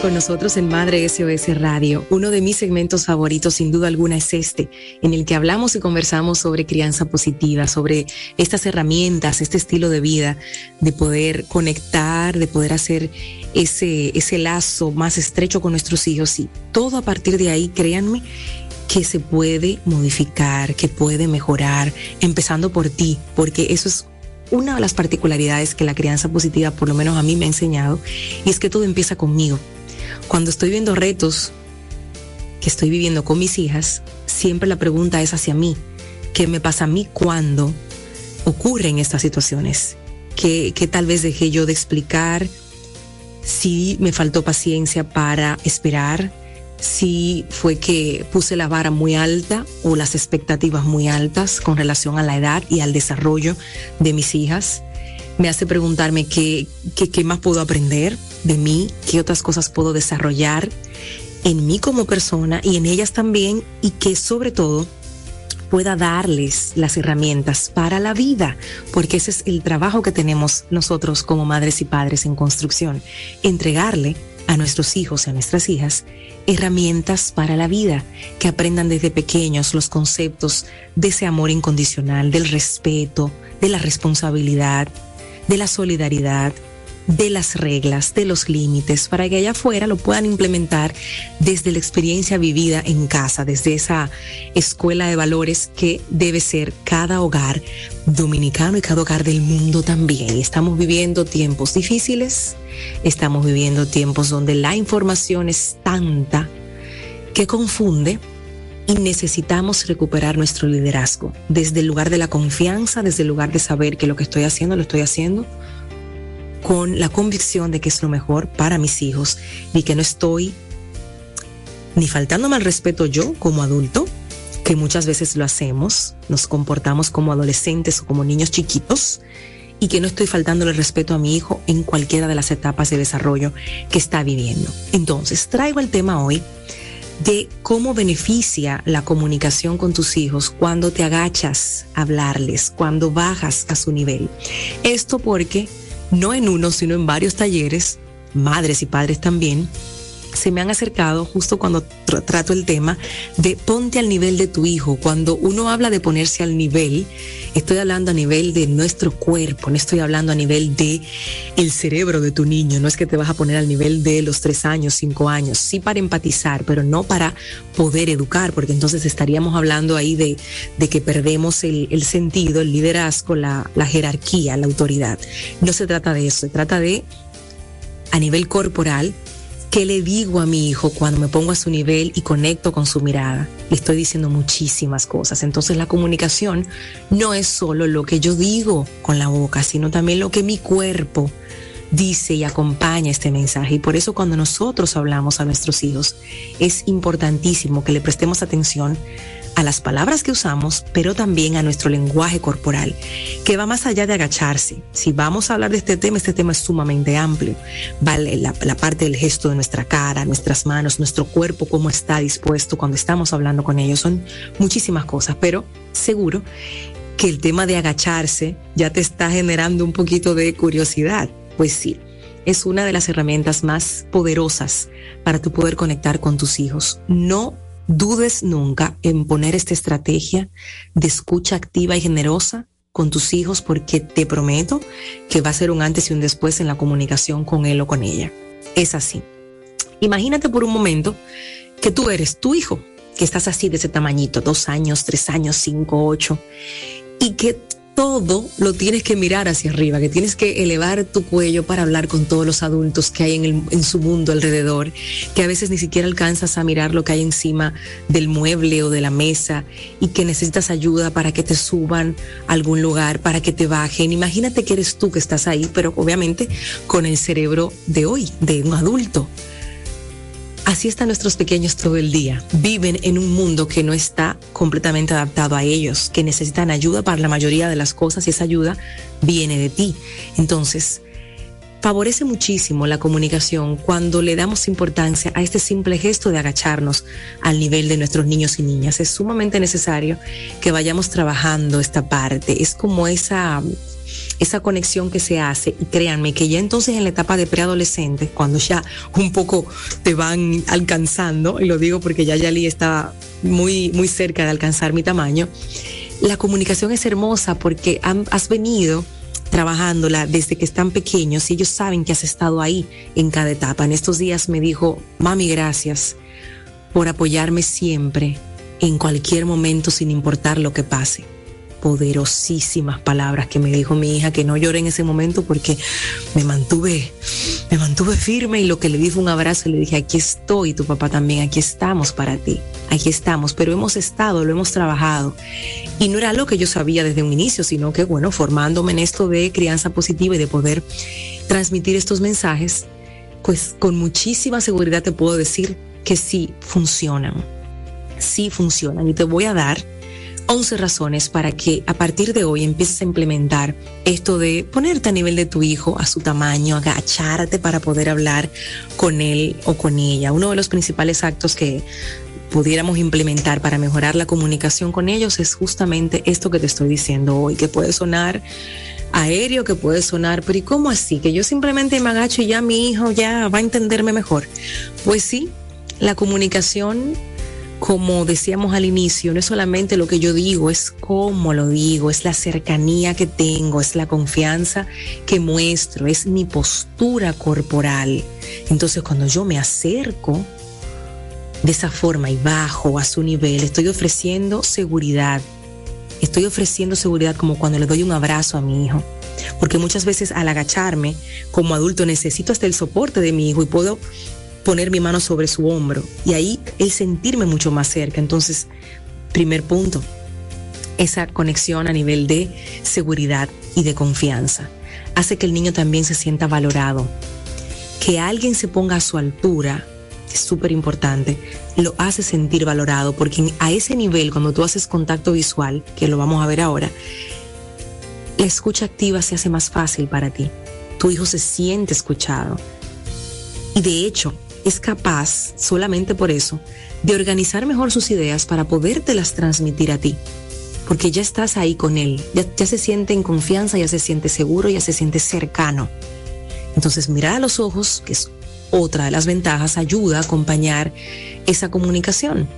Con nosotros en Madre SOS Radio. Uno de mis segmentos favoritos, sin duda alguna, es este, en el que hablamos y conversamos sobre crianza positiva, sobre estas herramientas, este estilo de vida, de poder conectar, de poder hacer ese, ese lazo más estrecho con nuestros hijos. Y todo a partir de ahí, créanme, que se puede modificar, que puede mejorar, empezando por ti, porque eso es una de las particularidades que la crianza positiva, por lo menos a mí me ha enseñado, y es que todo empieza conmigo. Cuando estoy viendo retos que estoy viviendo con mis hijas, siempre la pregunta es hacia mí. ¿Qué me pasa a mí cuando ocurren estas situaciones? ¿Qué, qué tal vez dejé yo de explicar? Si me faltó paciencia para esperar, si fue que puse la vara muy alta o las expectativas muy altas con relación a la edad y al desarrollo de mis hijas. Me hace preguntarme qué más puedo aprender, de mí, qué otras cosas puedo desarrollar en mí como persona y en ellas también y que sobre todo pueda darles las herramientas para la vida, porque ese es el trabajo que tenemos nosotros como madres y padres en construcción, entregarle a nuestros hijos y a nuestras hijas herramientas para la vida, que aprendan desde pequeños los conceptos de ese amor incondicional, del respeto, de la responsabilidad, de la solidaridad, de las reglas, de los límites, para que allá afuera lo puedan implementar desde la experiencia vivida en casa, desde esa escuela de valores que debe ser cada hogar dominicano y cada hogar del mundo también. Estamos viviendo tiempos difíciles, estamos viviendo tiempos donde la información es tanta que confunde y necesitamos recuperar nuestro liderazgo desde el lugar de la confianza, desde el lugar de saber que lo que estoy haciendo lo estoy haciendo con la convicción de que es lo mejor para mis hijos y que no estoy ni faltándome al respeto yo como adulto, que muchas veces lo hacemos, nos comportamos como adolescentes o como niños chiquitos, y que no estoy faltándole el respeto a mi hijo en cualquiera de las etapas de desarrollo que está viviendo. Entonces, traigo el tema hoy de cómo beneficia la comunicación con tus hijos cuando te agachas a hablarles, cuando bajas a su nivel. Esto porque no en uno, sino en varios talleres, madres y padres también, se me han acercado justo cuando trato el tema de ponte al nivel de tu hijo. Cuando uno habla de ponerse al nivel, estoy hablando a nivel de nuestro cuerpo, no estoy hablando a nivel de el cerebro de tu niño. No es que te vas a poner al nivel de los tres años, cinco años, sí para empatizar, pero no para poder educar, porque entonces estaríamos hablando ahí de, de que perdemos el, el sentido, el liderazgo, la, la jerarquía, la autoridad. No se trata de eso, se trata de a nivel corporal ¿Qué le digo a mi hijo cuando me pongo a su nivel y conecto con su mirada? Le estoy diciendo muchísimas cosas. Entonces la comunicación no es solo lo que yo digo con la boca, sino también lo que mi cuerpo dice y acompaña este mensaje. Y por eso cuando nosotros hablamos a nuestros hijos, es importantísimo que le prestemos atención a las palabras que usamos, pero también a nuestro lenguaje corporal, que va más allá de agacharse. Si vamos a hablar de este tema, este tema es sumamente amplio. Vale la, parte del gesto de nuestra cara, nuestras manos, nuestro cuerpo, cómo está dispuesto cuando estamos hablando con ellos. Son muchísimas cosas, pero seguro que el tema de agacharse ya te está generando un poquito de curiosidad. Pues sí, es una de las herramientas más poderosas para tu poder conectar con tus hijos. No dudes nunca en poner esta estrategia de escucha activa y generosa con tus hijos porque te prometo que va a ser un antes y un después en la comunicación con él o con ella. Es así. Imagínate por un momento que tú eres tu hijo, que estás así de ese tamañito, dos años, tres años, cinco, ocho, y que todo lo tienes que mirar hacia arriba, que tienes que elevar tu cuello para hablar con todos los adultos que hay en, el, su mundo alrededor, que a veces ni siquiera alcanzas a mirar lo que hay encima del mueble o de la mesa y que necesitas ayuda para que te suban a algún lugar, para que te bajen. Imagínate que eres tú que estás ahí, pero obviamente con el cerebro de hoy, de un adulto. Así están nuestros pequeños todo el día. Viven en un mundo que no está completamente adaptado a ellos, que necesitan ayuda para la mayoría de las cosas y esa ayuda viene de ti. Entonces, favorece muchísimo la comunicación cuando le damos importancia a este simple gesto de agacharnos al nivel de nuestros niños y niñas. Es sumamente necesario que vayamos trabajando esta parte. Es como esa esa conexión que se hace y créanme que ya entonces en la etapa de preadolescente, cuando ya un poco te van alcanzando, y lo digo porque ya Yali está muy, muy cerca de alcanzar mi tamaño, la comunicación es hermosa porque has venido trabajándola desde que están pequeños y ellos saben que has estado ahí en cada etapa. En estos días me dijo, mami, gracias por apoyarme siempre, en cualquier momento, sin importar lo que pase poderosísimas palabras que me dijo mi hija, que no lloré en ese momento porque me mantuve, me mantuve firme y lo que le di fue un abrazo le dije, aquí estoy, tu papá también, aquí estamos para ti, aquí estamos, pero hemos estado, lo hemos trabajado. Y no era lo que yo sabía desde un inicio, sino que, bueno, formándome en esto de crianza positiva y de poder transmitir estos mensajes, pues con muchísima seguridad te puedo decir que sí funcionan, sí funcionan. Y te voy a dar 11 razones para que a partir de hoy empieces a implementar esto de ponerte a nivel de tu hijo, a su tamaño, agacharte para poder hablar con él o con ella. Uno de los principales actos que pudiéramos implementar para mejorar la comunicación con ellos es justamente esto que te estoy diciendo hoy, que puede sonar aéreo, que puede sonar, pero ¿y cómo así? Que yo simplemente me agacho y ya mi hijo ya va a entenderme mejor. Pues sí, la comunicación como decíamos al inicio, no es solamente lo que yo digo, es cómo lo digo, es la cercanía que tengo, es la confianza que muestro, es mi postura corporal. Entonces cuando yo me acerco de esa forma y bajo a su nivel, estoy ofreciendo seguridad. Estoy ofreciendo seguridad como cuando le doy un abrazo a mi hijo. Porque muchas veces al agacharme como adulto necesito hasta el soporte de mi hijo y puedo poner mi mano sobre su hombro y ahí el sentirme mucho más cerca. Entonces, primer punto, esa conexión a nivel de seguridad y de confianza hace que el niño también se sienta valorado. Que alguien se ponga a su altura es súper importante, lo hace sentir valorado porque a ese nivel, cuando tú haces contacto visual, que lo vamos a ver ahora, la escucha activa se hace más fácil para ti. Tu hijo se siente escuchado. Y de hecho, es capaz, solamente por eso, de organizar mejor sus ideas para podértelas transmitir a ti. Porque ya estás ahí con él, ya, se siente en confianza, ya se siente seguro, ya se siente cercano. Entonces, mirar a los ojos, que es otra de las ventajas, ayuda a acompañar esa comunicación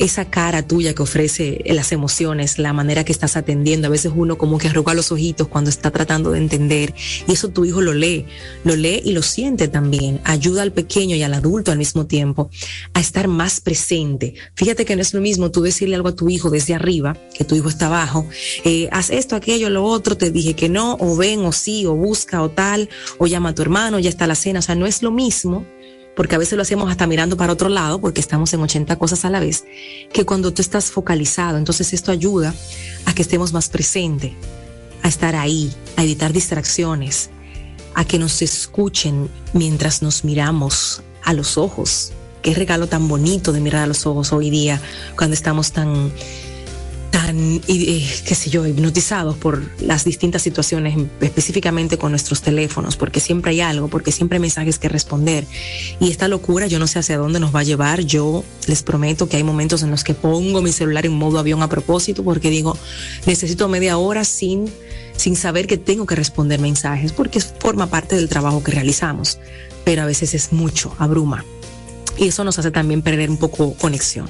esa cara tuya que ofrece las emociones, la manera que estás atendiendo. A veces uno como que arruga los ojitos cuando está tratando de entender y eso tu hijo lo lee, lo lee y lo siente también. Ayuda al pequeño y al adulto al mismo tiempo a estar más presente. Fíjate que no es lo mismo tú decirle algo a tu hijo desde arriba, que tu hijo está abajo, eh, haz esto, aquello, lo otro, te dije que no, o ven, o sí, o busca, o tal, o llama a tu hermano, ya está la cena. O sea, no es lo mismo porque a veces lo hacemos hasta mirando para otro lado, porque estamos en 80 cosas a la vez, que cuando tú estás focalizado. Entonces esto ayuda a que estemos más presentes, a estar ahí, a evitar distracciones, a que nos escuchen mientras nos miramos a los ojos. Qué regalo tan bonito de mirar a los ojos hoy día, cuando estamos tan tan, eh, qué sé yo, hipnotizados por las distintas situaciones, específicamente con nuestros teléfonos, porque siempre hay algo, porque siempre hay mensajes que responder. Y esta locura, yo no sé hacia dónde nos va a llevar. Yo les prometo que hay momentos en los que pongo mi celular en modo avión a propósito, porque digo, necesito media hora sin, sin saber que tengo que responder mensajes, porque forma parte del trabajo que realizamos. Pero a veces es mucho, abruma. Y eso nos hace también perder un poco conexión.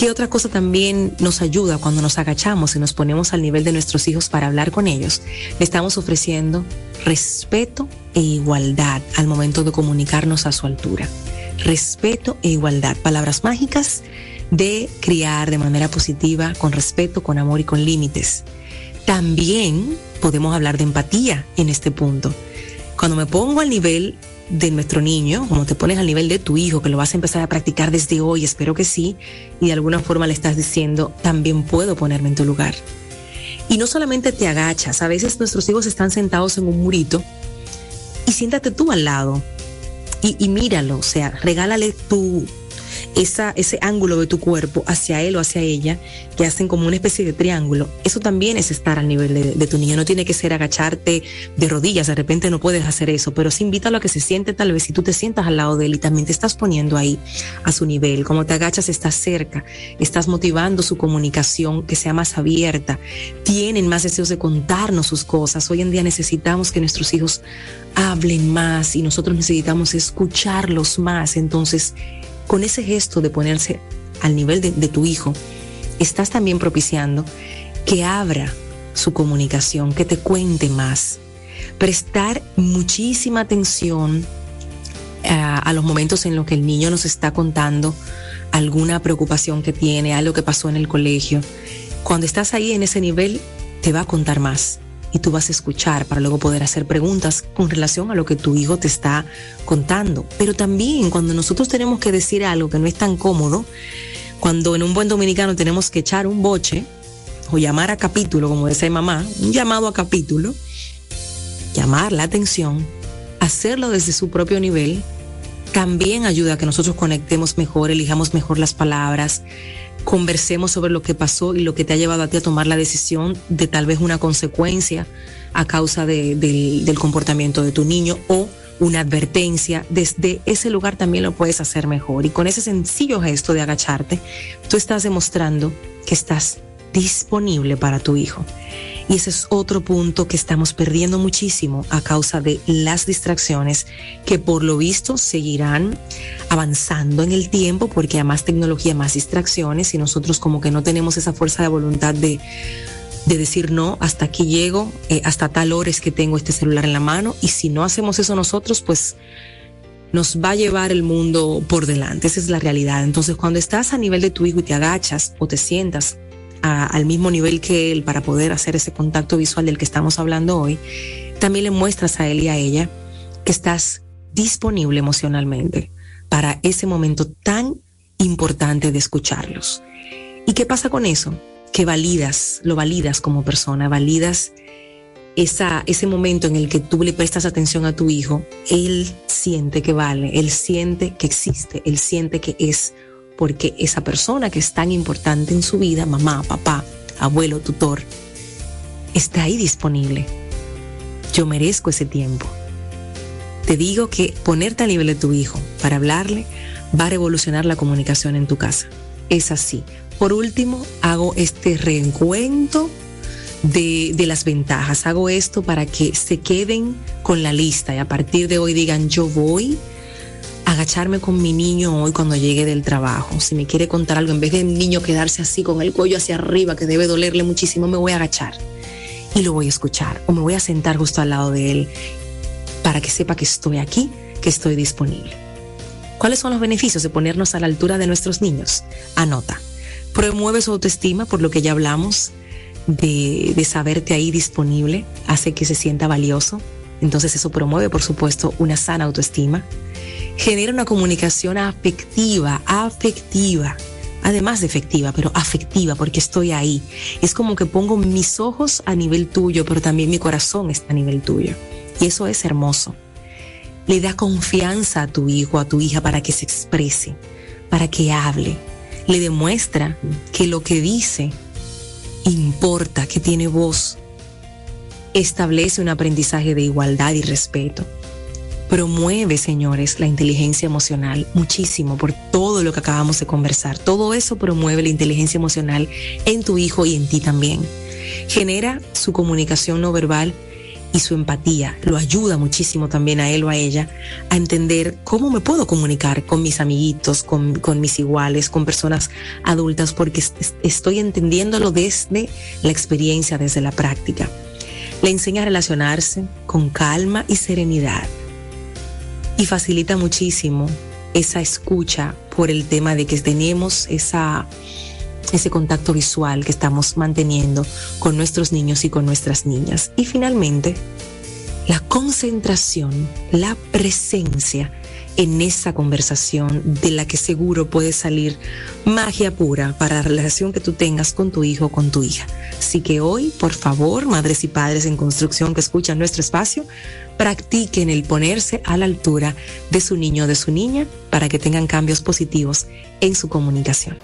¿Qué otra cosa también nos ayuda cuando nos agachamos y nos ponemos al nivel de nuestros hijos para hablar con ellos? Le estamos ofreciendo respeto e igualdad al momento de comunicarnos a su altura. Respeto e igualdad, palabras mágicas de criar de manera positiva, con respeto, con amor y con límites. También podemos hablar de empatía en este punto. Cuando me pongo al nivel de nuestro niño, como te pones al nivel de tu hijo, que lo vas a empezar a practicar desde hoy, espero que sí, y de alguna forma le estás diciendo, también puedo ponerme en tu lugar. Y no solamente te agachas, a veces nuestros hijos están sentados en un murito y siéntate tú al lado y, y míralo, o sea, regálale tu, esa, ese ángulo de tu cuerpo hacia él o hacia ella, que hacen como una especie de triángulo, eso también es estar al nivel de, tu niño. No tiene que ser agacharte de rodillas, de repente no puedes hacer eso, pero sí invítalo a que se siente tal vez si tú te sientas al lado de él y también te estás poniendo ahí a su nivel. Como te agachas, estás cerca, estás motivando su comunicación que sea más abierta, tienen más deseos de contarnos sus cosas. Hoy en día necesitamos que nuestros hijos hablen más y nosotros necesitamos escucharlos más. Entonces, con ese gesto de ponerse al nivel de, tu hijo, estás también propiciando que abra su comunicación, que te cuente más. Prestar muchísima atención a, a, los momentos en los que el niño nos está contando alguna preocupación que tiene, algo que pasó en el colegio. Cuando estás ahí en ese nivel, te va a contar más y tú vas a escuchar para luego poder hacer preguntas con relación a lo que tu hijo te está contando. Pero también cuando nosotros tenemos que decir algo que no es tan cómodo, cuando en un buen dominicano tenemos que echar un boche o llamar a capítulo, como decía mamá, un llamado a capítulo, llamar la atención, hacerlo desde su propio nivel, también ayuda a que nosotros conectemos mejor, elijamos mejor las palabras, conversemos sobre lo que pasó y lo que te ha llevado a ti a tomar la decisión de tal vez una consecuencia a causa del comportamiento de tu niño o una advertencia, desde ese lugar también lo puedes hacer mejor. Y con ese sencillo gesto de agacharte, tú estás demostrando que estás disponible para tu hijo. Y ese es otro punto que estamos perdiendo muchísimo a causa de las distracciones que por lo visto seguirán avanzando en el tiempo porque a más tecnología, más distracciones y nosotros como que no tenemos esa fuerza de voluntad de, de decir no, hasta aquí llego, eh, hasta tal hora es que tengo este celular en la mano y si no hacemos eso nosotros, pues nos va a llevar el mundo por delante. Esa es la realidad. Entonces, cuando estás a nivel de tu hijo y te agachas o te sientas al mismo nivel que él para poder hacer ese contacto visual del que estamos hablando hoy, también le muestras a él y a ella que estás disponible emocionalmente para ese momento tan importante de escucharlos. ¿Y qué pasa con eso? Que validas, lo validas como persona, validas esa, ese momento en el que tú le prestas atención a tu hijo, él siente que vale, él siente que existe, él siente que es porque esa persona que es tan importante en su vida, mamá, papá, abuelo, tutor, está ahí disponible. Yo merezco ese tiempo. Te digo que ponerte a nivel de tu hijo para hablarle va a revolucionar la comunicación en tu casa. Es así. Por último, hago este reencuentro de, de, las ventajas. Hago esto para que se queden con la lista y a partir de hoy digan yo voy agacharme con mi niño hoy cuando llegue del trabajo. Si me quiere contar algo, en vez de niño quedarse así con el cuello hacia arriba, que debe dolerle muchísimo, me voy a agachar y lo voy a escuchar o me voy a sentar justo al lado de él para que sepa que estoy aquí, que estoy disponible. ¿Cuáles son los beneficios de ponernos a la altura de nuestros niños? Anota. Promueve su autoestima, por lo que ya hablamos, de, de saberte ahí disponible, hace que se sienta valioso. Entonces eso promueve, por supuesto, una sana autoestima genera una comunicación afectiva, afectiva, además de efectiva, pero afectiva, porque estoy ahí. Es como que pongo mis ojos a nivel tuyo, pero también mi corazón está a nivel tuyo. Y eso es hermoso. Le da confianza a tu hijo, a tu hija, para que se exprese, para que hable. Le demuestra que lo que dice importa, que tiene voz. Establece un aprendizaje de igualdad y respeto promueve, señores, la inteligencia emocional muchísimo por todo lo que acabamos de conversar. Todo eso promueve la inteligencia emocional en tu hijo y en ti también. Genera su comunicación no verbal y su empatía. Lo ayuda muchísimo también a él o a ella a entender cómo me puedo comunicar con mis amiguitos, con, con mis iguales, con personas adultas, porque estoy entendiéndolo desde la experiencia, desde la práctica. Le enseña a relacionarse con calma y serenidad y facilita muchísimo esa escucha por el tema de que tenemos esa, ese contacto visual que estamos manteniendo con nuestros niños y con nuestras niñas. Y finalmente, la concentración, la presencia en esa conversación de la que seguro puede salir magia pura para la relación que tú tengas con tu hijo o con tu hija. Así que hoy, por favor, madres y padres en construcción que escuchan nuestro espacio, practiquen el ponerse a la altura de su niño o de su niña para que tengan cambios positivos en su comunicación.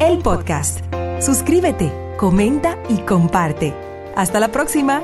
El podcast. Suscríbete, comenta y comparte. Hasta la próxima.